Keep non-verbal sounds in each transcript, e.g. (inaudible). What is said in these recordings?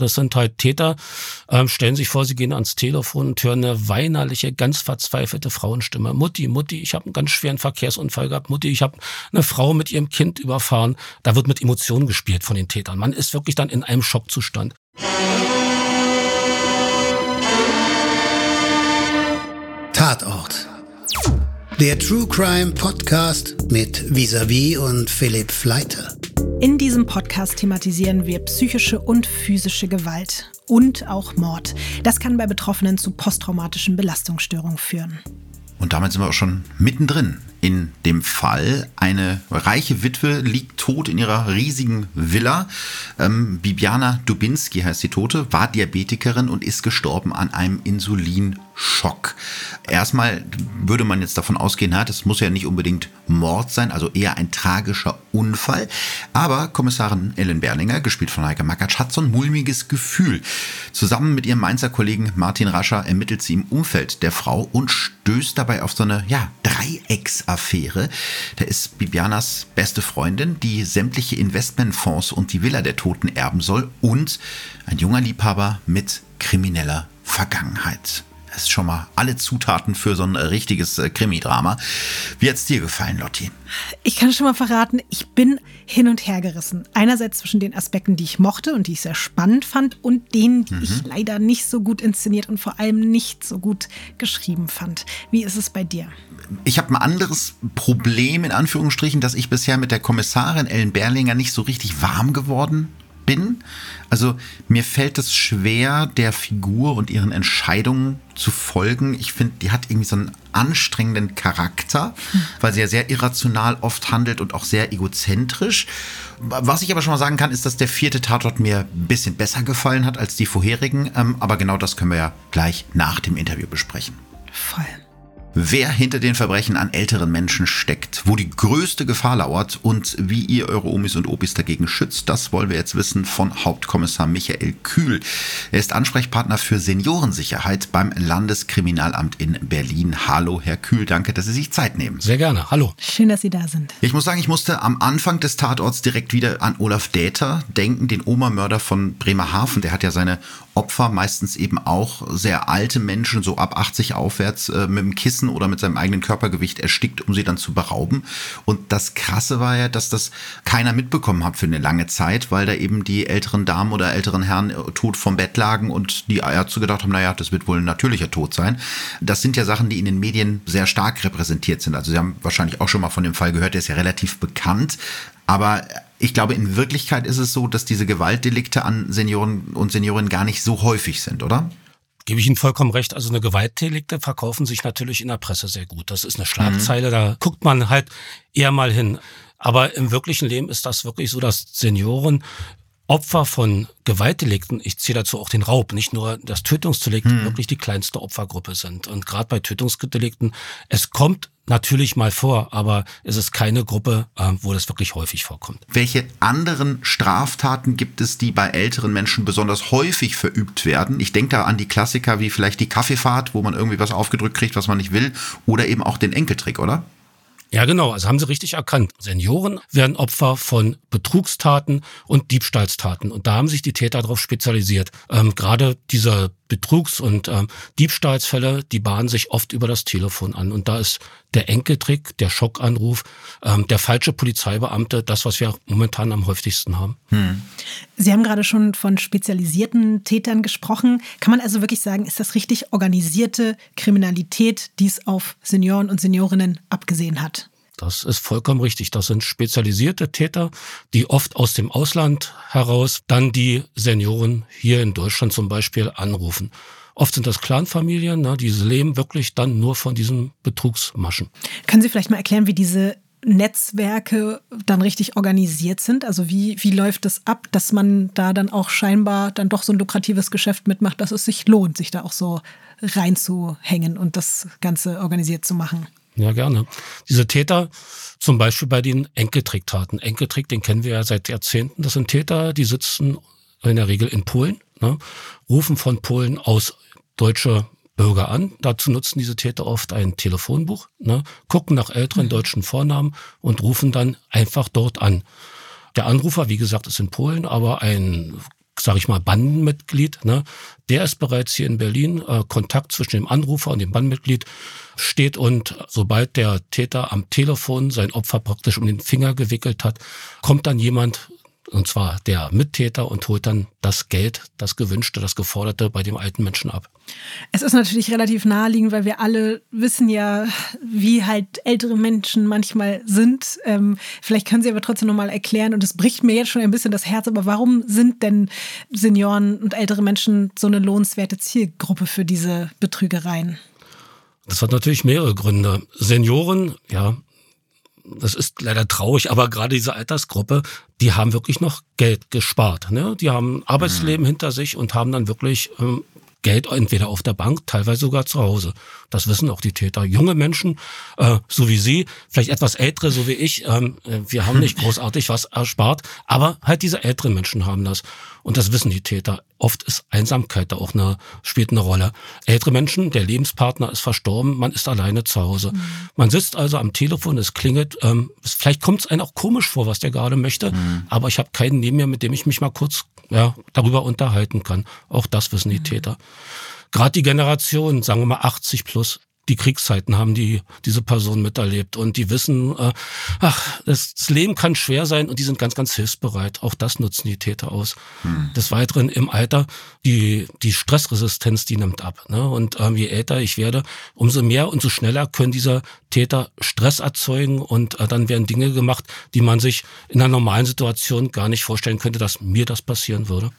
Das sind halt Täter, ähm, stellen sich vor, sie gehen ans Telefon und hören eine weinerliche, ganz verzweifelte Frauenstimme. Mutti, Mutti, ich habe einen ganz schweren Verkehrsunfall gehabt. Mutti, ich habe eine Frau mit ihrem Kind überfahren. Da wird mit Emotionen gespielt von den Tätern. Man ist wirklich dann in einem Schockzustand. Tatort. Der True Crime Podcast mit Visavi und Philipp Fleiter. In diesem Podcast thematisieren wir psychische und physische Gewalt und auch Mord. Das kann bei Betroffenen zu posttraumatischen Belastungsstörungen führen. Und damit sind wir auch schon mittendrin in dem Fall. Eine reiche Witwe liegt tot in ihrer riesigen Villa. Ähm, Bibiana Dubinski heißt die Tote, war Diabetikerin und ist gestorben an einem Insulin. Schock. Erstmal würde man jetzt davon ausgehen, das muss ja nicht unbedingt Mord sein, also eher ein tragischer Unfall. Aber Kommissarin Ellen Berlinger, gespielt von Heike Makatsch, hat so ein mulmiges Gefühl. Zusammen mit ihrem Mainzer Kollegen Martin Rascher ermittelt sie im Umfeld der Frau und stößt dabei auf so eine, ja, Dreiecksaffäre. Da ist Bibianas beste Freundin, die sämtliche Investmentfonds und die Villa der Toten erben soll und ein junger Liebhaber mit krimineller Vergangenheit. Das ist schon mal alle Zutaten für so ein richtiges äh, Krimi-Drama. Wie hat es dir gefallen, Lotti? Ich kann schon mal verraten, ich bin hin und her gerissen. Einerseits zwischen den Aspekten, die ich mochte und die ich sehr spannend fand und denen, die mhm. ich leider nicht so gut inszeniert und vor allem nicht so gut geschrieben fand. Wie ist es bei dir? Ich habe ein anderes Problem in Anführungsstrichen, dass ich bisher mit der Kommissarin Ellen Berlinger nicht so richtig warm geworden bin. Also mir fällt es schwer, der Figur und ihren Entscheidungen zu folgen. Ich finde, die hat irgendwie so einen anstrengenden Charakter, weil sie ja sehr irrational oft handelt und auch sehr egozentrisch. Was ich aber schon mal sagen kann, ist, dass der vierte Tatort mir ein bisschen besser gefallen hat als die vorherigen. Ähm, aber genau das können wir ja gleich nach dem Interview besprechen. Voll wer hinter den Verbrechen an älteren Menschen steckt, wo die größte Gefahr lauert und wie ihr eure Omis und Opis dagegen schützt, das wollen wir jetzt wissen von Hauptkommissar Michael Kühl. Er ist Ansprechpartner für Seniorensicherheit beim Landeskriminalamt in Berlin. Hallo, Herr Kühl, danke, dass Sie sich Zeit nehmen. Sehr gerne, hallo. Schön, dass Sie da sind. Ich muss sagen, ich musste am Anfang des Tatorts direkt wieder an Olaf Däter denken, den Oma-Mörder von Bremerhaven. Der hat ja seine Opfer, meistens eben auch sehr alte Menschen, so ab 80 aufwärts, äh, mit dem Kissen oder mit seinem eigenen Körpergewicht erstickt, um sie dann zu berauben. Und das Krasse war ja, dass das keiner mitbekommen hat für eine lange Zeit, weil da eben die älteren Damen oder älteren Herren äh, tot vom Bett lagen und die Ärzte gedacht haben, naja, das wird wohl ein natürlicher Tod sein. Das sind ja Sachen, die in den Medien sehr stark repräsentiert sind. Also Sie haben wahrscheinlich auch schon mal von dem Fall gehört, der ist ja relativ bekannt. Aber ich glaube, in Wirklichkeit ist es so, dass diese Gewaltdelikte an Senioren und Seniorinnen gar nicht so häufig sind, oder? Gebe ich Ihnen vollkommen recht. Also eine Gewaltdelikte verkaufen sich natürlich in der Presse sehr gut. Das ist eine Schlagzeile, mhm. da guckt man halt eher mal hin. Aber im wirklichen Leben ist das wirklich so, dass Senioren Opfer von Gewaltdelikten, ich zähle dazu auch den Raub, nicht nur das Tötungsdelikt, hm. wirklich die kleinste Opfergruppe sind. Und gerade bei Tötungsdelikten, es kommt natürlich mal vor, aber es ist keine Gruppe, äh, wo das wirklich häufig vorkommt. Welche anderen Straftaten gibt es, die bei älteren Menschen besonders häufig verübt werden? Ich denke da an die Klassiker wie vielleicht die Kaffeefahrt, wo man irgendwie was aufgedrückt kriegt, was man nicht will, oder eben auch den Enkeltrick, oder? Ja, genau. Also haben Sie richtig erkannt. Senioren werden Opfer von Betrugstaten und Diebstahlstaten. Und da haben sich die Täter darauf spezialisiert. Ähm, Gerade dieser Betrugs- und ähm, Diebstahlsfälle, die bahnen sich oft über das Telefon an. Und da ist der Enkeltrick, der Schockanruf, ähm, der falsche Polizeibeamte, das, was wir momentan am häufigsten haben. Hm. Sie haben gerade schon von spezialisierten Tätern gesprochen. Kann man also wirklich sagen, ist das richtig organisierte Kriminalität, die es auf Senioren und Seniorinnen abgesehen hat? Das ist vollkommen richtig. Das sind spezialisierte Täter, die oft aus dem Ausland heraus dann die Senioren hier in Deutschland zum Beispiel anrufen. Oft sind das Clanfamilien, ne, die leben wirklich dann nur von diesen Betrugsmaschen. Können Sie vielleicht mal erklären, wie diese Netzwerke dann richtig organisiert sind? Also wie, wie läuft das ab, dass man da dann auch scheinbar dann doch so ein lukratives Geschäft mitmacht, dass es sich lohnt, sich da auch so reinzuhängen und das Ganze organisiert zu machen? Ja, gerne. Diese Täter, zum Beispiel bei den Enkeltricktaten. Enkeltrick, den kennen wir ja seit Jahrzehnten. Das sind Täter, die sitzen in der Regel in Polen, ne, rufen von Polen aus deutsche Bürger an. Dazu nutzen diese Täter oft ein Telefonbuch, ne, gucken nach älteren mhm. deutschen Vornamen und rufen dann einfach dort an. Der Anrufer, wie gesagt, ist in Polen, aber ein sage ich mal, Bandenmitglied, ne, der ist bereits hier in Berlin. Äh, Kontakt zwischen dem Anrufer und dem Bandenmitglied steht und sobald der Täter am Telefon sein Opfer praktisch um den Finger gewickelt hat, kommt dann jemand und zwar der Mittäter und holt dann das Geld, das gewünschte, das geforderte bei dem alten Menschen ab. Es ist natürlich relativ naheliegend, weil wir alle wissen ja, wie halt ältere Menschen manchmal sind. Ähm, vielleicht können Sie aber trotzdem nochmal erklären, und es bricht mir jetzt schon ein bisschen das Herz, aber warum sind denn Senioren und ältere Menschen so eine lohnenswerte Zielgruppe für diese Betrügereien? Das hat natürlich mehrere Gründe. Senioren, ja, das ist leider traurig, aber gerade diese Altersgruppe, die haben wirklich noch Geld gespart. Ne? Die haben Arbeitsleben mhm. hinter sich und haben dann wirklich ähm, Geld entweder auf der Bank, teilweise sogar zu Hause. Das wissen auch die Täter. Junge Menschen, äh, so wie Sie, vielleicht etwas ältere, so wie ich, ähm, äh, wir haben nicht (laughs) großartig was erspart, aber halt diese älteren Menschen haben das. Und das wissen die Täter. Oft ist Einsamkeit da auch eine, spielt eine Rolle. Ältere Menschen, der Lebenspartner ist verstorben, man ist alleine zu Hause. Mhm. Man sitzt also am Telefon, es klingelt, ähm, vielleicht kommt es einem auch komisch vor, was der gerade möchte, mhm. aber ich habe keinen neben mir, mit dem ich mich mal kurz ja, darüber unterhalten kann. Auch das wissen die mhm. Täter. Gerade die Generation, sagen wir mal 80 plus, die Kriegszeiten haben die diese Person miterlebt und die wissen, äh, ach, das, das, Leben kann schwer sein und die sind ganz, ganz hilfsbereit. Auch das nutzen die Täter aus. Hm. Des Weiteren im Alter die die Stressresistenz, die nimmt ab. Ne? Und ähm, je älter ich werde, umso mehr und so schneller können diese Täter Stress erzeugen und äh, dann werden Dinge gemacht, die man sich in einer normalen Situation gar nicht vorstellen könnte, dass mir das passieren würde.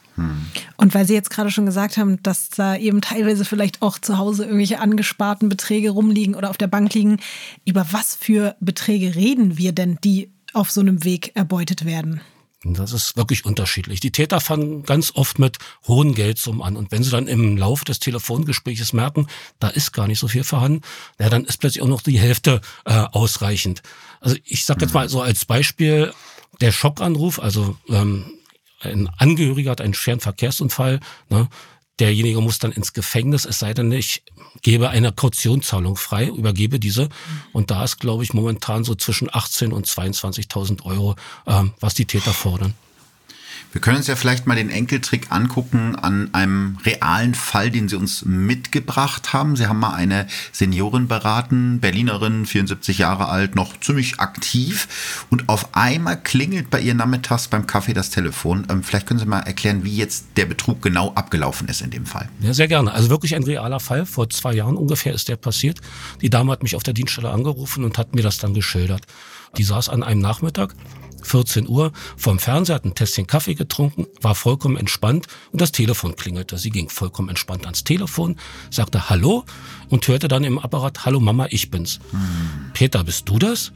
Und weil Sie jetzt gerade schon gesagt haben, dass da eben teilweise vielleicht auch zu Hause irgendwelche angesparten Beträge rumliegen oder auf der Bank liegen, über was für Beträge reden wir denn, die auf so einem Weg erbeutet werden? Das ist wirklich unterschiedlich. Die Täter fangen ganz oft mit hohen Geldsummen an. Und wenn sie dann im Laufe des Telefongesprächs merken, da ist gar nicht so viel vorhanden, ja, dann ist plötzlich auch noch die Hälfte äh, ausreichend. Also ich sage jetzt mal so als Beispiel, der Schockanruf, also ähm, ein Angehöriger hat einen schweren Verkehrsunfall, ne, derjenige muss dann ins Gefängnis, es sei denn, ich gebe eine Kautionzahlung frei, übergebe diese. Und da ist, glaube ich, momentan so zwischen 18 und 22.000 Euro, ähm, was die Täter fordern. Wir können uns ja vielleicht mal den Enkeltrick angucken an einem realen Fall, den Sie uns mitgebracht haben. Sie haben mal eine Seniorin beraten, Berlinerin, 74 Jahre alt, noch ziemlich aktiv. Und auf einmal klingelt bei ihr nachmittags beim Kaffee das Telefon. Ähm, vielleicht können Sie mal erklären, wie jetzt der Betrug genau abgelaufen ist in dem Fall. Ja, sehr gerne. Also wirklich ein realer Fall. Vor zwei Jahren ungefähr ist der passiert. Die Dame hat mich auf der Dienststelle angerufen und hat mir das dann geschildert. Die saß an einem Nachmittag 14 Uhr vorm Fernseher, hat ein Tässchen Kaffee getrunken, war vollkommen entspannt und das Telefon klingelte. Sie ging vollkommen entspannt ans Telefon, sagte Hallo und hörte dann im Apparat, Hallo Mama, ich bin's. Hm. Peter, bist du das?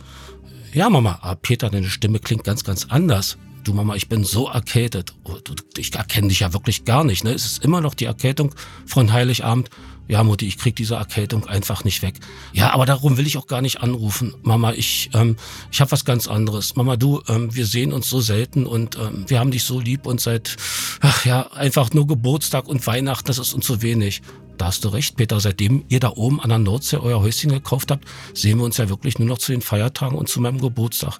Ja, Mama, aber Peter, deine Stimme klingt ganz, ganz anders. Du Mama, ich bin so erkältet. Oh, ich erkenne dich ja wirklich gar nicht. Ne? Es ist immer noch die Erkältung von Heiligabend ja Mutti, ich krieg diese Erkältung einfach nicht weg. Ja, aber darum will ich auch gar nicht anrufen. Mama, ich, ähm, ich habe was ganz anderes. Mama, du, ähm, wir sehen uns so selten und ähm, wir haben dich so lieb und seit, ach ja, einfach nur Geburtstag und Weihnachten, das ist uns zu wenig. Da hast du recht, Peter. Seitdem ihr da oben an der Nordsee euer Häuschen gekauft habt, sehen wir uns ja wirklich nur noch zu den Feiertagen und zu meinem Geburtstag.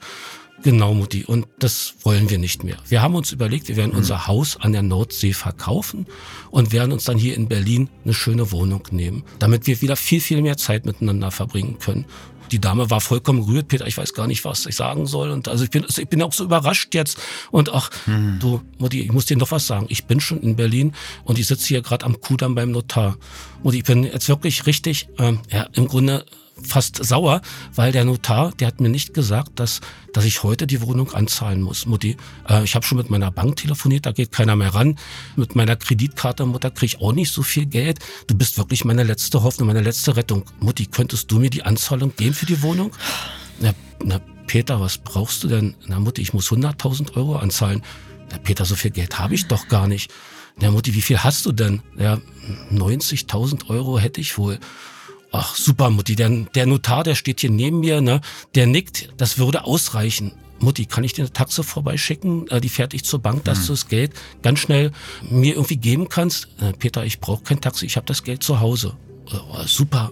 Genau, Mutti. Und das wollen wir nicht mehr. Wir haben uns überlegt, wir werden mhm. unser Haus an der Nordsee verkaufen und werden uns dann hier in Berlin eine schöne Wohnung nehmen, damit wir wieder viel, viel mehr Zeit miteinander verbringen können. Die Dame war vollkommen rührt, Peter, ich weiß gar nicht, was ich sagen soll. Und also ich bin, ich bin auch so überrascht jetzt. Und ach, mhm. du, Mutti, ich muss dir noch was sagen. Ich bin schon in Berlin und ich sitze hier gerade am Kudamm beim Notar. Mutti, ich bin jetzt wirklich richtig, ähm, ja, im Grunde fast sauer, weil der Notar, der hat mir nicht gesagt, dass, dass ich heute die Wohnung anzahlen muss, Mutti. Äh, ich habe schon mit meiner Bank telefoniert, da geht keiner mehr ran. Mit meiner Kreditkarte, Mutter, kriege ich auch nicht so viel Geld. Du bist wirklich meine letzte Hoffnung, meine letzte Rettung. Mutti, könntest du mir die Anzahlung geben für die Wohnung? Na, na Peter, was brauchst du denn? Na Mutti, ich muss 100.000 Euro anzahlen. Na Peter, so viel Geld habe ich doch gar nicht. Na Mutti, wie viel hast du denn? Ja, 90.000 Euro hätte ich wohl. Ach, super, Mutti, der, der Notar, der steht hier neben mir, ne? Der nickt, das würde ausreichen. Mutti, kann ich dir eine Taxe vorbeischicken? Äh, die fährt dich zur Bank, dass hm. du das Geld ganz schnell mir irgendwie geben kannst. Äh, Peter, ich brauche kein Taxi, ich habe das Geld zu Hause. Oh, super,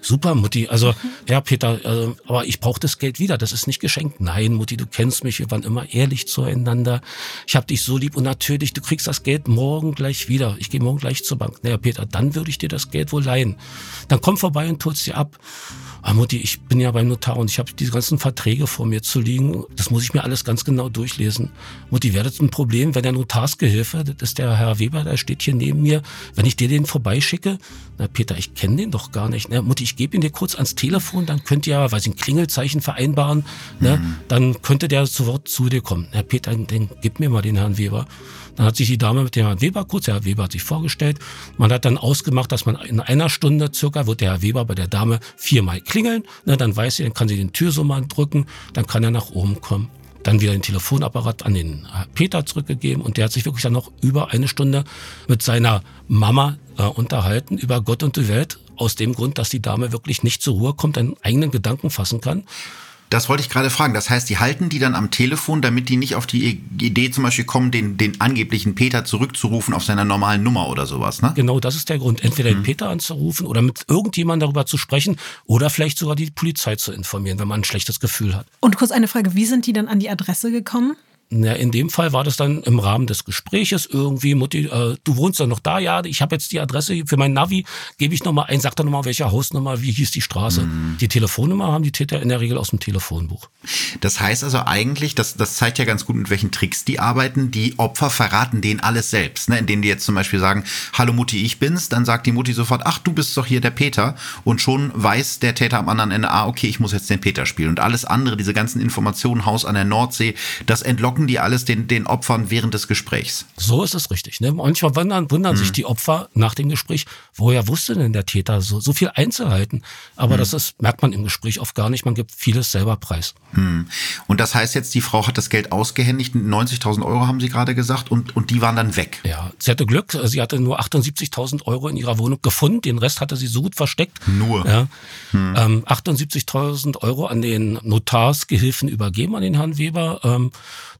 super Mutti. Also ja, Peter, also, aber ich brauche das Geld wieder. Das ist nicht geschenkt. Nein, Mutti, du kennst mich. Wir waren immer ehrlich zueinander. Ich habe dich so lieb und natürlich, du kriegst das Geld morgen gleich wieder. Ich gehe morgen gleich zur Bank. Naja, Peter, dann würde ich dir das Geld wohl leihen. Dann komm vorbei und tut's dir ab ah Mutti, ich bin ja beim Notar und ich habe diese ganzen Verträge vor mir zu liegen. Das muss ich mir alles ganz genau durchlesen. Mutti, wäre das ein Problem, wenn der Notarsgehilfe, das ist der Herr Weber, der steht hier neben mir, wenn ich dir den vorbeischicke? Na Peter, ich kenne den doch gar nicht. Na, Mutti, ich gebe ihn dir kurz ans Telefon, dann könnt ihr ja, weiß ich, ein Klingelzeichen vereinbaren. Ne? Mhm. Dann könnte der sofort zu dir kommen. Na Peter, dann gib mir mal den Herrn Weber. Dann hat sich die Dame mit dem Herrn Weber kurz, der Herr Weber hat sich vorgestellt. Man hat dann ausgemacht, dass man in einer Stunde circa wird der Herr Weber bei der Dame viermal klingeln. Ne, dann weiß sie, dann kann sie den Türsummer drücken, dann kann er nach oben kommen. Dann wieder den Telefonapparat an den Peter zurückgegeben und der hat sich wirklich dann noch über eine Stunde mit seiner Mama äh, unterhalten über Gott und die Welt. Aus dem Grund, dass die Dame wirklich nicht zur Ruhe kommt, einen eigenen Gedanken fassen kann. Das wollte ich gerade fragen. Das heißt, die halten die dann am Telefon, damit die nicht auf die Idee zum Beispiel kommen, den, den angeblichen Peter zurückzurufen auf seiner normalen Nummer oder sowas, ne? Genau, das ist der Grund. Entweder mhm. den Peter anzurufen oder mit irgendjemandem darüber zu sprechen oder vielleicht sogar die Polizei zu informieren, wenn man ein schlechtes Gefühl hat. Und kurz eine Frage, wie sind die dann an die Adresse gekommen? Ja, in dem Fall war das dann im Rahmen des Gespräches irgendwie, Mutti, äh, du wohnst ja noch da, ja, ich habe jetzt die Adresse für mein Navi, gebe ich nochmal ein, sag doch nochmal, welche Hausnummer, wie hieß die Straße. Mhm. Die Telefonnummer haben die Täter in der Regel aus dem Telefonbuch. Das heißt also eigentlich, das, das zeigt ja ganz gut, mit welchen Tricks die arbeiten. Die Opfer verraten denen alles selbst, ne? indem die jetzt zum Beispiel sagen, hallo Mutti, ich bin's, dann sagt die Mutti sofort, ach, du bist doch hier der Peter und schon weiß der Täter am anderen Ende, ah, okay, ich muss jetzt den Peter spielen und alles andere, diese ganzen Informationen, Haus an der Nordsee, das entlocken entlocken die alles den, den Opfern während des Gesprächs. So ist es richtig. Ne? Manchmal wundern, wundern mhm. sich die Opfer nach dem Gespräch, woher wusste denn der Täter so, so viel Einzelheiten? Aber mhm. das ist, merkt man im Gespräch oft gar nicht. Man gibt vieles selber preis. Mhm. Und das heißt jetzt, die Frau hat das Geld ausgehändigt. 90.000 Euro haben Sie gerade gesagt und, und die waren dann weg. Ja, sie hatte Glück. Sie hatte nur 78.000 Euro in ihrer Wohnung gefunden. Den Rest hatte sie so gut versteckt. Nur. Ja. Mhm. Ähm, 78.000 Euro an den Notarsgehilfen übergeben, an den Herrn Weber. Ähm,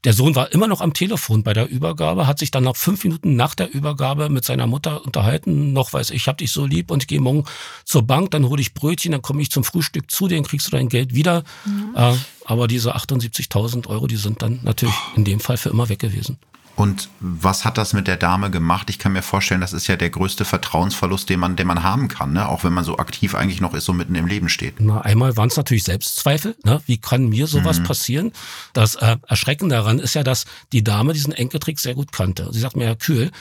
der Sohn war immer noch am Telefon bei der Übergabe, hat sich dann nach fünf Minuten nach der Übergabe mit seiner Mutter unterhalten. Noch weiß ich, hab dich so lieb und ich gehe morgen zur Bank, dann hole ich Brötchen, dann komme ich zum Frühstück zu dir, dann kriegst du dein Geld wieder. Mhm. Äh, aber diese 78.000 Euro, die sind dann natürlich in dem Fall für immer weg gewesen. Und was hat das mit der Dame gemacht? Ich kann mir vorstellen, das ist ja der größte Vertrauensverlust, den man, den man haben kann, ne? auch wenn man so aktiv eigentlich noch ist, so mitten im Leben steht. Na, einmal waren es natürlich Selbstzweifel. Ne? Wie kann mir sowas mhm. passieren? Das äh, Erschreckende daran ist ja, dass die Dame diesen Enkeltrick sehr gut kannte. Sie sagt mir, Herr Kühl,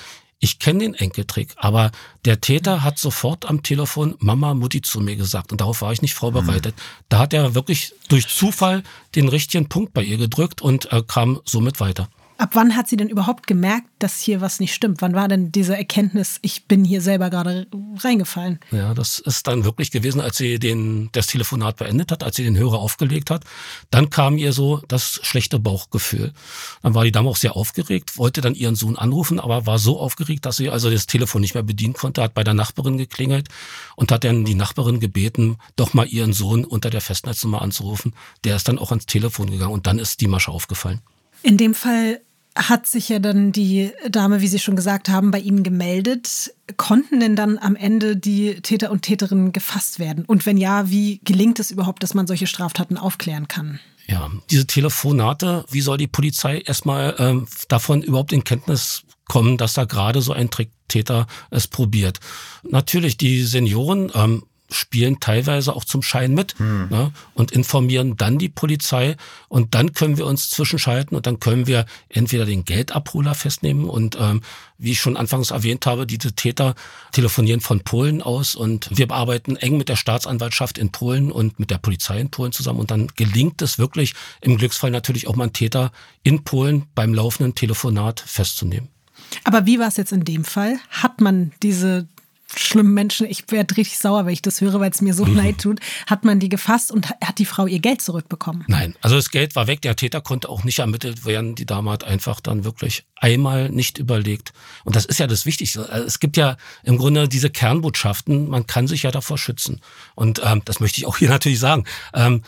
ich kenne den Enkeltrick, aber der Täter hat sofort am Telefon Mama Mutti zu mir gesagt und darauf war ich nicht vorbereitet. Mhm. Da hat er wirklich durch Zufall den richtigen Punkt bei ihr gedrückt und äh, kam somit weiter. Ab wann hat sie denn überhaupt gemerkt, dass hier was nicht stimmt? Wann war denn diese Erkenntnis, ich bin hier selber gerade reingefallen? Ja, das ist dann wirklich gewesen, als sie den, das Telefonat beendet hat, als sie den Hörer aufgelegt hat. Dann kam ihr so das schlechte Bauchgefühl. Dann war die Dame auch sehr aufgeregt, wollte dann ihren Sohn anrufen, aber war so aufgeregt, dass sie also das Telefon nicht mehr bedienen konnte, hat bei der Nachbarin geklingelt und hat dann die Nachbarin gebeten, doch mal ihren Sohn unter der Festnetznummer anzurufen. Der ist dann auch ans Telefon gegangen und dann ist die Masche aufgefallen. In dem Fall hat sich ja dann die Dame, wie Sie schon gesagt haben, bei Ihnen gemeldet. Konnten denn dann am Ende die Täter und Täterinnen gefasst werden? Und wenn ja, wie gelingt es überhaupt, dass man solche Straftaten aufklären kann? Ja, diese Telefonate, wie soll die Polizei erstmal ähm, davon überhaupt in Kenntnis kommen, dass da gerade so ein Tricktäter es probiert? Natürlich, die Senioren ähm, spielen teilweise auch zum Schein mit hm. ne, und informieren dann die Polizei und dann können wir uns zwischenschalten und dann können wir entweder den Geldabholer festnehmen und ähm, wie ich schon anfangs erwähnt habe, diese Täter telefonieren von Polen aus und wir bearbeiten eng mit der Staatsanwaltschaft in Polen und mit der Polizei in Polen zusammen und dann gelingt es wirklich im Glücksfall natürlich auch mal einen Täter in Polen beim laufenden Telefonat festzunehmen. Aber wie war es jetzt in dem Fall? Hat man diese schlimmen Menschen, ich werde richtig sauer, wenn ich das höre, weil es mir so mhm. leid tut, hat man die gefasst und hat die Frau ihr Geld zurückbekommen? Nein, also das Geld war weg, der Täter konnte auch nicht ermittelt werden, die Dame hat einfach dann wirklich einmal nicht überlegt. Und das ist ja das Wichtigste. Also es gibt ja im Grunde diese Kernbotschaften, man kann sich ja davor schützen. Und ähm, das möchte ich auch hier (laughs) natürlich sagen. Ähm,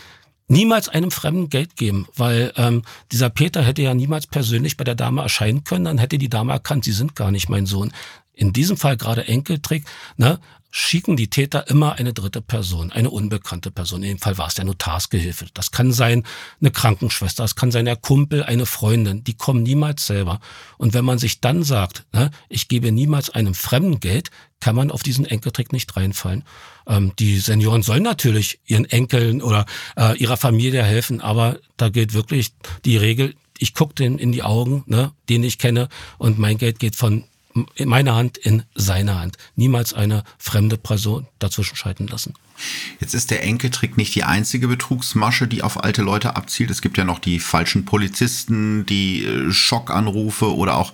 niemals einem Fremden Geld geben, weil ähm, dieser Peter hätte ja niemals persönlich bei der Dame erscheinen können, dann hätte die Dame erkannt, sie sind gar nicht mein Sohn. In diesem Fall gerade Enkeltrick, ne, schicken die Täter immer eine dritte Person, eine unbekannte Person. In dem Fall war es der Notarsgehilfe. Das kann sein eine Krankenschwester, das kann sein der Kumpel, eine Freundin. Die kommen niemals selber. Und wenn man sich dann sagt, ne, ich gebe niemals einem Fremden Geld, kann man auf diesen Enkeltrick nicht reinfallen. Ähm, die Senioren sollen natürlich ihren Enkeln oder äh, ihrer Familie helfen, aber da gilt wirklich die Regel, ich gucke den in die Augen, ne, den ich kenne, und mein Geld geht von in meiner Hand in seiner Hand. Niemals eine fremde Person dazwischen schalten lassen. Jetzt ist der Enkeltrick nicht die einzige Betrugsmasche, die auf alte Leute abzielt. Es gibt ja noch die falschen Polizisten, die äh, Schockanrufe oder auch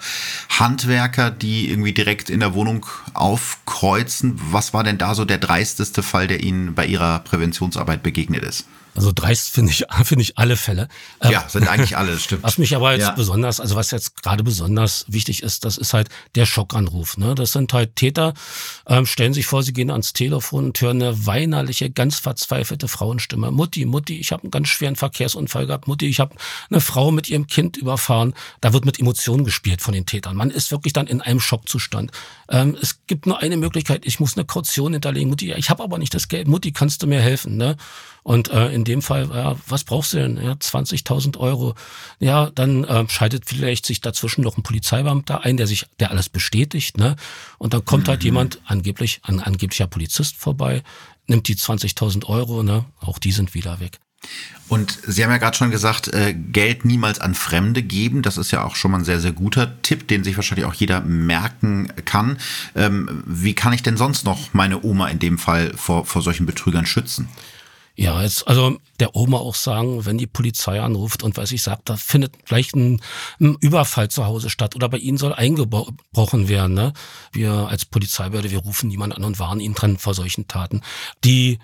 Handwerker, die irgendwie direkt in der Wohnung aufkreuzen. Was war denn da so der dreisteste Fall, der Ihnen bei Ihrer Präventionsarbeit begegnet ist? Also dreist finde ich, (laughs) finde ich alle Fälle. Ähm, ja, sind eigentlich alle, das stimmt. (laughs) Was mich aber jetzt ja. besonders, also was jetzt gerade besonders wichtig ist, das ist halt der Schockanruf. Ne? Das sind halt Täter, ähm, stellen sich vor, sie gehen ans Telefon und hören eine weinerliche, ganz verzweifelte Frauenstimme. Mutti, Mutti, ich habe einen ganz schweren Verkehrsunfall gehabt. Mutti, ich habe eine Frau mit ihrem Kind überfahren. Da wird mit Emotionen gespielt von den Tätern. Man ist wirklich dann in einem Schockzustand. Ähm, es gibt nur eine Möglichkeit, ich muss eine Kaution hinterlegen. Mutti, ich habe aber nicht das Geld. Mutti, kannst du mir helfen? Ne? Und äh, in dem Fall, ja, was brauchst du denn? Ja, 20.000 Euro. Ja, dann äh, schaltet vielleicht sich dazwischen noch ein Polizeibeamter ein, der sich, der alles bestätigt, ne? Und dann kommt halt mhm. halt jemand, angeblich, ein angeblicher Polizist vorbei, nimmt die 20.000 Euro, ne? Auch die sind wieder weg. Und Sie haben ja gerade schon gesagt, äh, Geld niemals an Fremde geben. Das ist ja auch schon mal ein sehr, sehr guter Tipp, den sich wahrscheinlich auch jeder merken kann. Ähm, wie kann ich denn sonst noch meine Oma in dem Fall vor, vor solchen Betrügern schützen? Ja, jetzt, also der Oma auch sagen, wenn die Polizei anruft und weiß ich sagt, da findet vielleicht ein, ein, Überfall zu Hause statt oder bei ihnen soll eingebrochen werden. Ne? Wir als Polizeibehörde, wir rufen niemanden an und warnen ihn dran vor solchen Taten. Die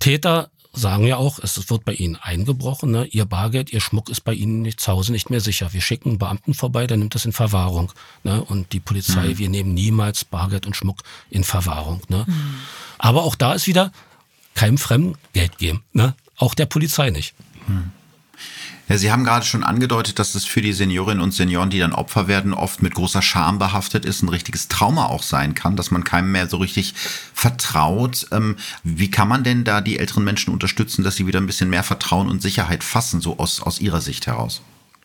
Täter sagen ja auch, es wird bei ihnen eingebrochen, ne? ihr Bargeld, ihr Schmuck ist bei ihnen nicht, zu Hause nicht mehr sicher. Wir schicken einen Beamten vorbei, der nimmt das in Verwahrung. Ne? Und die Polizei, mhm. wir nehmen niemals Bargeld und Schmuck in Verwahrung. Ne? Mhm. Aber auch da ist wieder, keinem Fremden Geld geben. Ne? Auch der Polizei nicht. Hm. Ja, Sie haben gerade schon angedeutet, dass es für die Seniorinnen und Senioren, die dann Opfer werden, oft mit großer Scham behaftet ist, ein richtiges Trauma auch sein kann, dass man keinem mehr so richtig vertraut. Ähm, wie kann man denn da die älteren Menschen unterstützen, dass sie wieder ein bisschen mehr Vertrauen und Sicherheit fassen, so aus, aus Ihrer Sicht heraus?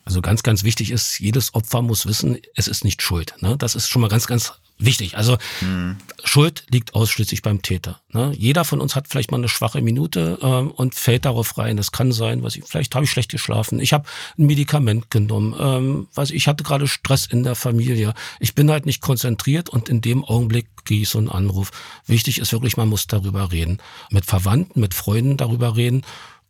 Also ganz, ganz wichtig ist, jedes Opfer muss wissen, es ist nicht schuld. Ne? Das ist schon mal ganz, ganz wichtig. Also mhm. Schuld liegt ausschließlich beim Täter. Ne? Jeder von uns hat vielleicht mal eine schwache Minute ähm, und fällt darauf rein. Das kann sein, was ich, vielleicht habe ich schlecht geschlafen. Ich habe ein Medikament genommen. Ähm, was ich hatte gerade Stress in der Familie. Ich bin halt nicht konzentriert und in dem Augenblick gehe ich so einen Anruf. Wichtig ist wirklich, man muss darüber reden. Mit Verwandten, mit Freunden darüber reden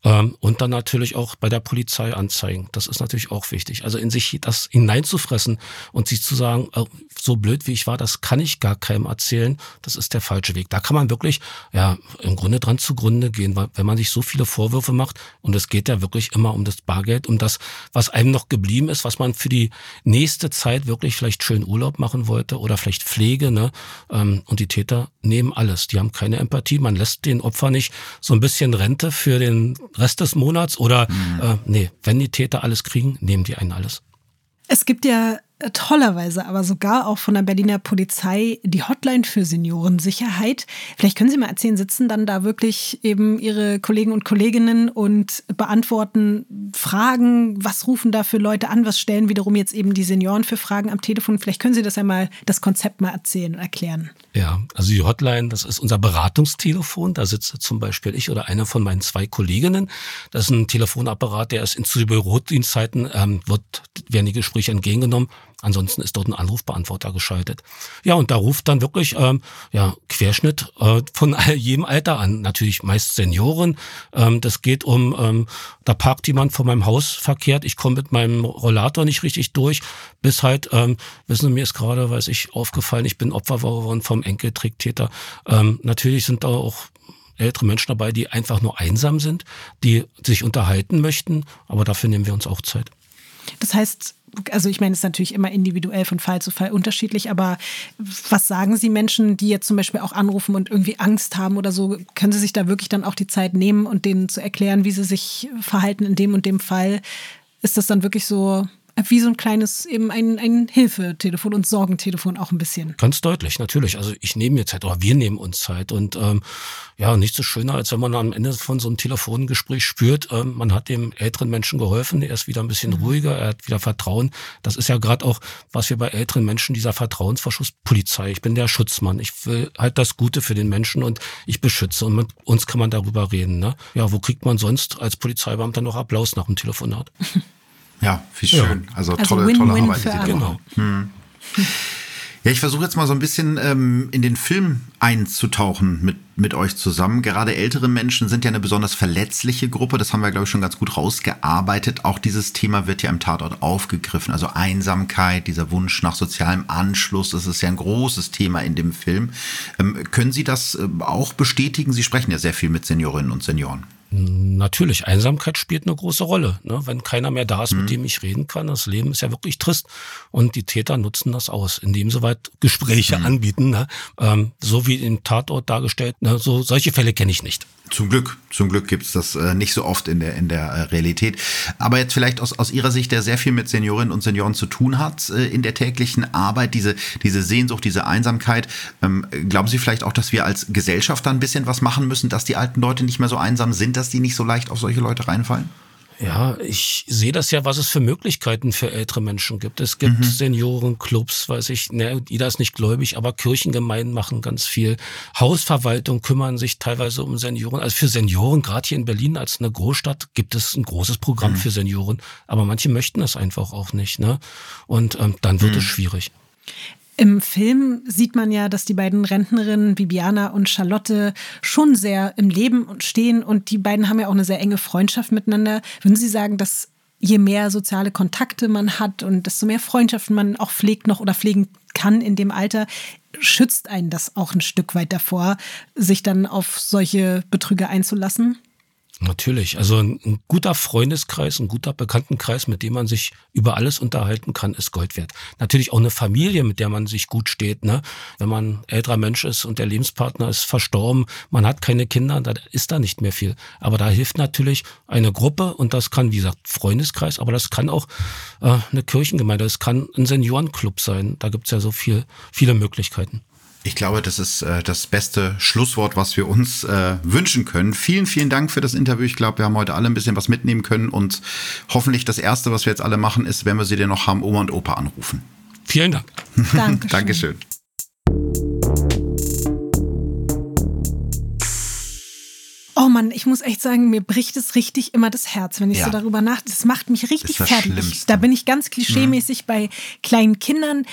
ähm, und dann natürlich auch bei der Polizei anzeigen. Das ist natürlich auch wichtig. Also in sich das hineinzufressen und sich zu sagen, äh, so blöd wie ich war, das kann ich gar keinem erzählen, das ist der falsche Weg. Da kann man wirklich, ja, im Grunde dran zugrunde gehen, weil wenn man sich so viele Vorwürfe macht und es geht ja wirklich immer um das Bargeld, um das, was einem noch geblieben ist, was man für die nächste Zeit wirklich vielleicht schön Urlaub machen wollte oder vielleicht Pflege, ne? Ähm, und die Täter nehmen alles. Die haben keine Empathie. Man lässt den Opfer nicht so ein bisschen Rente für den Rest des Monats oder mhm. äh, nee, wenn die Täter alles kriegen, nehmen die einen alles. Es gibt ja tollerweise aber sogar auch von der Berliner Polizei die Hotline für Seniorensicherheit. Vielleicht können Sie mal erzählen, sitzen dann da wirklich eben Ihre Kollegen und Kolleginnen und beantworten Fragen, was rufen da für Leute an, was stellen wiederum jetzt eben die Senioren für Fragen am Telefon. Vielleicht können Sie das einmal, das Konzept mal erzählen und erklären. Ja, also die Hotline, das ist unser Beratungstelefon. Da sitzt zum Beispiel ich oder einer von meinen zwei Kolleginnen. Das ist ein Telefonapparat, der ist in zu Bürodienstzeiten, ähm, wird, werden die Gespräche entgegengenommen. Ansonsten ist dort ein Anrufbeantworter geschaltet. Ja, und da ruft dann wirklich ähm, ja, Querschnitt äh, von (laughs) jedem Alter an. Natürlich meist Senioren. Ähm, das geht um, ähm, da parkt jemand vor meinem Haus verkehrt, ich komme mit meinem Rollator nicht richtig durch, bis halt, ähm, wissen Sie, mir ist gerade, weiß ich, aufgefallen, ich bin Opfer geworden vom Enkeltricktäter. Ähm, natürlich sind da auch ältere Menschen dabei, die einfach nur einsam sind, die sich unterhalten möchten, aber dafür nehmen wir uns auch Zeit. Das heißt, also ich meine, es ist natürlich immer individuell von Fall zu Fall unterschiedlich, aber was sagen Sie Menschen, die jetzt zum Beispiel auch anrufen und irgendwie Angst haben oder so? Können Sie sich da wirklich dann auch die Zeit nehmen und denen zu erklären, wie sie sich verhalten in dem und dem Fall? Ist das dann wirklich so wie so ein kleines, eben ein, ein Hilfetelefon und Sorgentelefon auch ein bisschen. Ganz deutlich, natürlich. Also ich nehme mir Zeit oder wir nehmen uns Zeit. Und ähm, ja, nichts so schöner, als wenn man am Ende von so einem Telefongespräch spürt, ähm, man hat dem älteren Menschen geholfen, er ist wieder ein bisschen mhm. ruhiger, er hat wieder Vertrauen. Das ist ja gerade auch, was wir bei älteren Menschen, dieser Vertrauensverschuss, Polizei. Ich bin der Schutzmann. Ich will halt das Gute für den Menschen und ich beschütze. Und mit uns kann man darüber reden. Ne? Ja, wo kriegt man sonst als Polizeibeamter noch Applaus nach dem Telefonat? (laughs) Ja, wie schön. Ja. Also, also tolle, win, tolle Arbeit. Für genau. Hm. Ja, ich versuche jetzt mal so ein bisschen ähm, in den Film einzutauchen mit, mit euch zusammen. Gerade ältere Menschen sind ja eine besonders verletzliche Gruppe. Das haben wir, glaube ich, schon ganz gut rausgearbeitet. Auch dieses Thema wird ja im Tatort aufgegriffen. Also Einsamkeit, dieser Wunsch nach sozialem Anschluss, das ist ja ein großes Thema in dem Film. Ähm, können Sie das äh, auch bestätigen? Sie sprechen ja sehr viel mit Seniorinnen und Senioren. Natürlich, Einsamkeit spielt eine große Rolle. Ne? Wenn keiner mehr da ist, mhm. mit dem ich reden kann, das Leben ist ja wirklich trist. Und die Täter nutzen das aus, indem sie weit Gespräche mhm. anbieten. Ne? Ähm, so wie im Tatort dargestellt. Ne? So, solche Fälle kenne ich nicht. Zum Glück, zum Glück gibt's das äh, nicht so oft in der, in der äh, Realität. Aber jetzt vielleicht aus, aus Ihrer Sicht, der sehr viel mit Seniorinnen und Senioren zu tun hat äh, in der täglichen Arbeit, diese, diese Sehnsucht, diese Einsamkeit. Ähm, glauben Sie vielleicht auch, dass wir als Gesellschaft da ein bisschen was machen müssen, dass die alten Leute nicht mehr so einsam sind, dass die nicht so leicht auf solche Leute reinfallen? Ja, ich sehe das ja, was es für Möglichkeiten für ältere Menschen gibt. Es gibt mhm. Seniorenclubs, weiß ich, ne, jeder ist nicht gläubig, aber Kirchengemeinden machen ganz viel. Hausverwaltung kümmern sich teilweise um Senioren. Also für Senioren, gerade hier in Berlin als eine Großstadt, gibt es ein großes Programm mhm. für Senioren. Aber manche möchten das einfach auch nicht. Ne? Und ähm, dann wird mhm. es schwierig. Im Film sieht man ja, dass die beiden Rentnerinnen Bibiana und Charlotte schon sehr im Leben stehen und die beiden haben ja auch eine sehr enge Freundschaft miteinander. Würden Sie sagen, dass je mehr soziale Kontakte man hat und desto mehr Freundschaften man auch pflegt noch oder pflegen kann in dem Alter, schützt einen das auch ein Stück weit davor, sich dann auf solche Betrüger einzulassen? Natürlich. Also ein, ein, guter Freundeskreis, ein guter Bekanntenkreis, mit dem man sich über alles unterhalten kann, ist Gold wert. Natürlich auch eine Familie, mit der man sich gut steht. Ne? Wenn man älterer Mensch ist und der Lebenspartner ist verstorben, man hat keine Kinder, da ist da nicht mehr viel. Aber da hilft natürlich eine Gruppe und das kann, wie gesagt, Freundeskreis, aber das kann auch äh, eine Kirchengemeinde, das kann ein Seniorenclub sein. Da gibt's ja so viel, viele Möglichkeiten. Ich glaube, das ist äh, das beste Schlusswort, was wir uns äh, wünschen können. Vielen, vielen Dank für das Interview. Ich glaube, wir haben heute alle ein bisschen was mitnehmen können und hoffentlich das Erste, was wir jetzt alle machen, ist, wenn wir sie denn noch haben, Oma und Opa anrufen. Vielen Dank. Dankeschön. (laughs) Dankeschön. Oh Mann, ich muss echt sagen, mir bricht es richtig immer das Herz, wenn ich ja. so darüber nachdenke. Das macht mich richtig das fertig. Schlimmste. Da bin ich ganz klischeemäßig mhm. bei kleinen Kindern,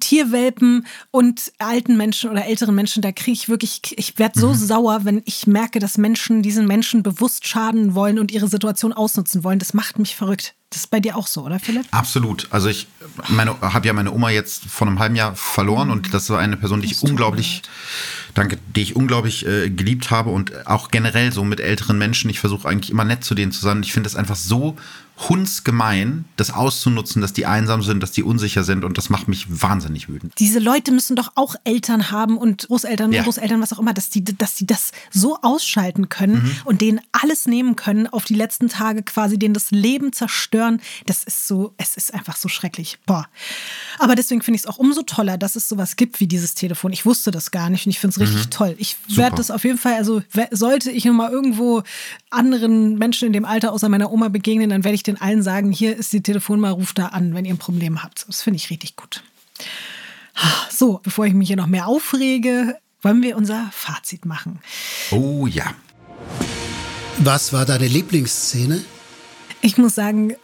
Tierwelpen und alten Menschen oder älteren Menschen. Da kriege ich wirklich, ich werde so mhm. sauer, wenn ich merke, dass Menschen diesen Menschen bewusst schaden wollen und ihre Situation ausnutzen wollen. Das macht mich verrückt. Das ist bei dir auch so, oder Philipp? Absolut. Also ich habe ja meine Oma jetzt vor einem halben Jahr verloren und das war eine Person, die ich unglaublich, danke, die ich unglaublich äh, geliebt habe und auch generell so mit älteren Menschen. Ich versuche eigentlich immer nett zu denen zu sein. Ich finde es einfach so hundsgemein, das auszunutzen, dass die einsam sind, dass die unsicher sind und das macht mich wahnsinnig wütend. Diese Leute müssen doch auch Eltern haben und Großeltern, ja. Großeltern, was auch immer, dass die, dass die das so ausschalten können mhm. und denen alles nehmen können, auf die letzten Tage quasi, denen das Leben zerstören. Das ist so, es ist einfach so schrecklich. Boah. Aber deswegen finde ich es auch umso toller, dass es sowas gibt wie dieses Telefon. Ich wusste das gar nicht und ich finde es richtig mhm. toll. Ich werde das auf jeden Fall, also sollte ich mal irgendwo anderen Menschen in dem Alter außer meiner Oma begegnen, dann werde ich den allen sagen, hier ist die Telefonnummer, ruft da an, wenn ihr ein Problem habt. Das finde ich richtig gut. So, bevor ich mich hier noch mehr aufrege, wollen wir unser Fazit machen. Oh ja. Was war deine Lieblingsszene? Ich muss sagen,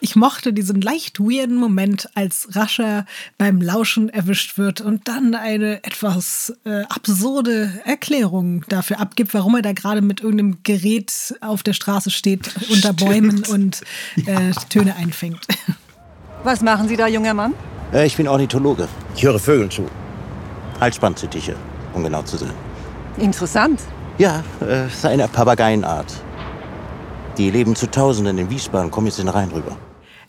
ich mochte diesen leicht weirden Moment, als Rascher beim Lauschen erwischt wird und dann eine etwas äh, absurde Erklärung dafür abgibt, warum er da gerade mit irgendeinem Gerät auf der Straße steht, (laughs) unter Bäumen und äh, ja. Töne einfängt. (laughs) Was machen Sie da, junger Mann? Äh, ich bin Ornithologe. Ich höre Vögeln zu. Halsbandsittiche, um genau zu sein. Interessant. Ja, äh, es ist eine Papageienart. Die leben zu Tausenden in Wiesbaden, kommen jetzt in den Rhein rüber.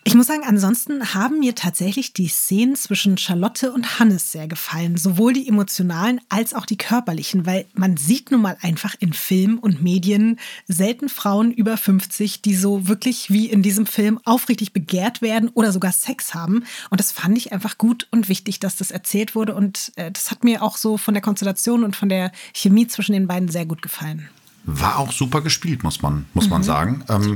Ich muss sagen, ansonsten haben mir tatsächlich die Szenen zwischen Charlotte und Hannes sehr gefallen. Sowohl die emotionalen als auch die körperlichen, weil man sieht nun mal einfach in Film und Medien selten Frauen über 50, die so wirklich wie in diesem Film aufrichtig begehrt werden oder sogar Sex haben. Und das fand ich einfach gut und wichtig, dass das erzählt wurde. Und äh, das hat mir auch so von der Konstellation und von der Chemie zwischen den beiden sehr gut gefallen. War auch super gespielt, muss man, muss man sagen. Ähm,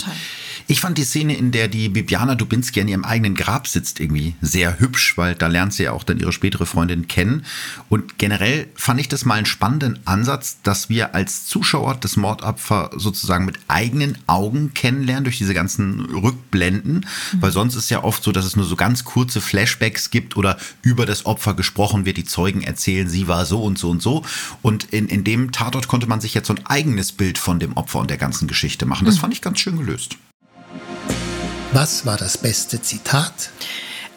ich fand die Szene, in der die Bibiana Dubinski an ihrem eigenen Grab sitzt, irgendwie sehr hübsch, weil da lernt sie ja auch dann ihre spätere Freundin kennen. Und generell fand ich das mal einen spannenden Ansatz, dass wir als Zuschauer das Mordopfer sozusagen mit eigenen Augen kennenlernen durch diese ganzen Rückblenden. Mhm. Weil sonst ist ja oft so, dass es nur so ganz kurze Flashbacks gibt oder über das Opfer gesprochen wird. Die Zeugen erzählen, sie war so und so und so. Und in, in dem Tatort konnte man sich jetzt so ein eigenes Bild von dem Opfer und der ganzen Geschichte machen. Das mhm. fand ich ganz schön gelöst. Was war das beste Zitat?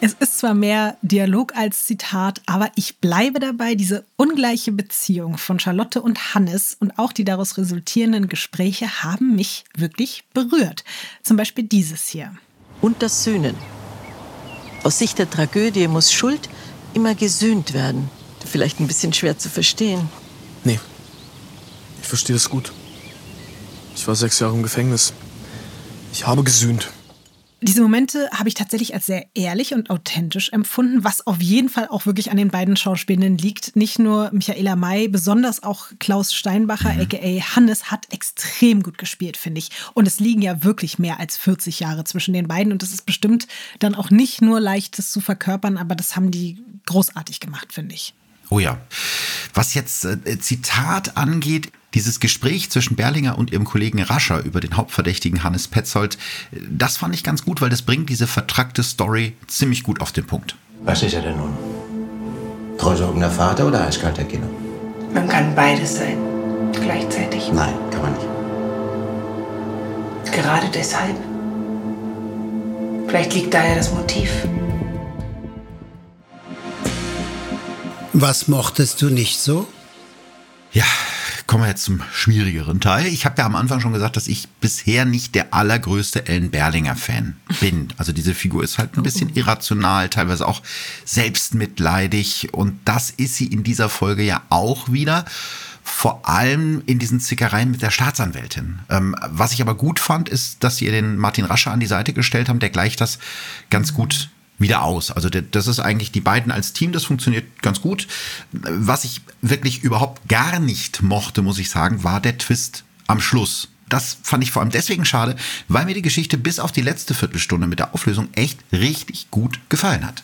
Es ist zwar mehr Dialog als Zitat, aber ich bleibe dabei, diese ungleiche Beziehung von Charlotte und Hannes und auch die daraus resultierenden Gespräche haben mich wirklich berührt. Zum Beispiel dieses hier. Und das Sühnen. Aus Sicht der Tragödie muss Schuld immer gesühnt werden. Vielleicht ein bisschen schwer zu verstehen. Nee, ich verstehe es gut. Ich war sechs Jahre im Gefängnis. Ich habe gesühnt. Diese Momente habe ich tatsächlich als sehr ehrlich und authentisch empfunden, was auf jeden Fall auch wirklich an den beiden Schauspielenden liegt. Nicht nur Michaela May, besonders auch Klaus Steinbacher, mhm. aka Hannes, hat extrem gut gespielt, finde ich. Und es liegen ja wirklich mehr als 40 Jahre zwischen den beiden. Und das ist bestimmt dann auch nicht nur leicht, das zu verkörpern, aber das haben die großartig gemacht, finde ich. Oh ja. Was jetzt äh, Zitat angeht, dieses Gespräch zwischen Berlinger und ihrem Kollegen Rascher über den Hauptverdächtigen Hannes Petzold, das fand ich ganz gut, weil das bringt diese vertrackte Story ziemlich gut auf den Punkt. Was ist er denn nun? Treusorgender Vater oder eiskalter Kinder? Man kann beides sein. Gleichzeitig. Nein, kann man nicht. Gerade deshalb. Vielleicht liegt daher das Motiv. Was mochtest du nicht so? Ja, kommen wir jetzt zum schwierigeren Teil. Ich habe ja am Anfang schon gesagt, dass ich bisher nicht der allergrößte Ellen Berlinger-Fan bin. Also diese Figur ist halt ein bisschen irrational, teilweise auch selbstmitleidig. Und das ist sie in dieser Folge ja auch wieder vor allem in diesen Zickereien mit der Staatsanwältin. Ähm, was ich aber gut fand, ist, dass sie den Martin Rasche an die Seite gestellt haben, der gleicht das ganz gut wieder aus. Also das ist eigentlich die beiden als Team, das funktioniert ganz gut. Was ich wirklich überhaupt gar nicht mochte, muss ich sagen, war der Twist am Schluss. Das fand ich vor allem deswegen schade, weil mir die Geschichte bis auf die letzte Viertelstunde mit der Auflösung echt richtig gut gefallen hat.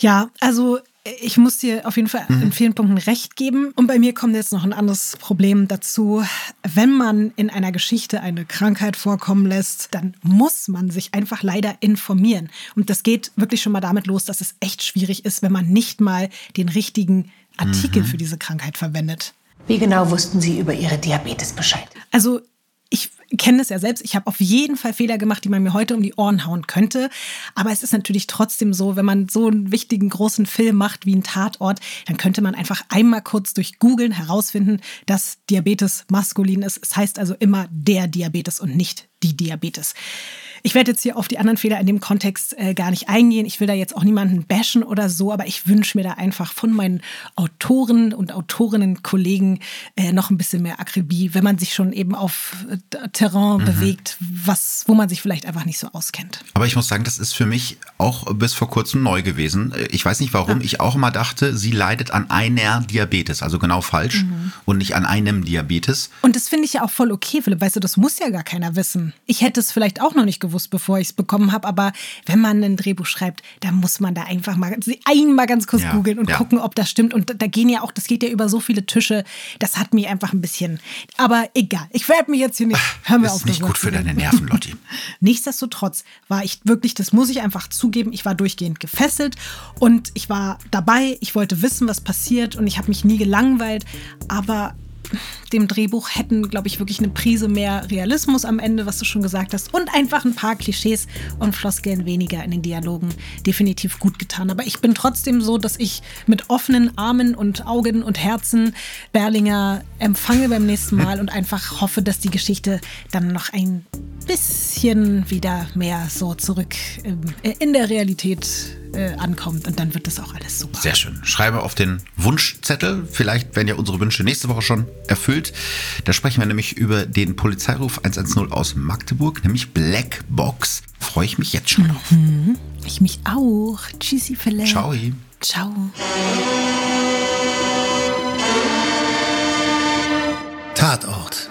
Ja, also ich muss dir auf jeden Fall mhm. in vielen Punkten recht geben. Und bei mir kommt jetzt noch ein anderes Problem dazu. Wenn man in einer Geschichte eine Krankheit vorkommen lässt, dann muss man sich einfach leider informieren. Und das geht wirklich schon mal damit los, dass es echt schwierig ist, wenn man nicht mal den richtigen Artikel mhm. für diese Krankheit verwendet. Wie genau wussten Sie über Ihre Diabetes Bescheid? Also ich kenne es ja selbst. Ich habe auf jeden Fall Fehler gemacht, die man mir heute um die Ohren hauen könnte. Aber es ist natürlich trotzdem so, wenn man so einen wichtigen großen Film macht wie ein Tatort, dann könnte man einfach einmal kurz durch Googeln herausfinden, dass Diabetes maskulin ist. Es heißt also immer der Diabetes und nicht die Diabetes. Ich werde jetzt hier auf die anderen Fehler in dem Kontext äh, gar nicht eingehen. Ich will da jetzt auch niemanden bashen oder so, aber ich wünsche mir da einfach von meinen Autoren und Autorinnen, Kollegen äh, noch ein bisschen mehr Akribie, wenn man sich schon eben auf äh, Terrain mhm. bewegt, was, wo man sich vielleicht einfach nicht so auskennt. Aber ich muss sagen, das ist für mich auch bis vor kurzem neu gewesen. Ich weiß nicht warum. Ja. Ich auch immer dachte, sie leidet an einer Diabetes, also genau falsch mhm. und nicht an einem Diabetes. Und das finde ich ja auch voll okay, Philipp. Weißt du, das muss ja gar keiner wissen. Ich hätte es vielleicht auch noch nicht gewusst gewusst, bevor ich es bekommen habe. Aber wenn man ein Drehbuch schreibt, dann muss man da einfach mal einmal ganz kurz ja, googeln und ja. gucken, ob das stimmt. Und da gehen ja auch, das geht ja über so viele Tische. Das hat mich einfach ein bisschen. Aber egal, ich werde mich jetzt hier nicht. Hör mir auf. Ist nicht gut für deine Nerven, Lotti. (laughs) Nichtsdestotrotz war ich wirklich, das muss ich einfach zugeben, ich war durchgehend gefesselt und ich war dabei. Ich wollte wissen, was passiert und ich habe mich nie gelangweilt. Aber dem Drehbuch hätten, glaube ich, wirklich eine Prise mehr Realismus am Ende, was du schon gesagt hast, und einfach ein paar Klischees und Floskeln weniger in den Dialogen definitiv gut getan. Aber ich bin trotzdem so, dass ich mit offenen Armen und Augen und Herzen Berlinger empfange beim nächsten Mal und einfach hoffe, dass die Geschichte dann noch ein bisschen wieder mehr so zurück in der Realität äh, ankommt und dann wird das auch alles super. Sehr schön. Schreibe auf den Wunschzettel. Vielleicht werden ja unsere Wünsche nächste Woche schon erfüllt. Da sprechen wir nämlich über den Polizeiruf 110 aus Magdeburg, nämlich Black Box. Freue ich mich jetzt schon drauf. Mhm. Ich mich auch. Tschüssi, Philipp. Ciao. Ciao. Tatort.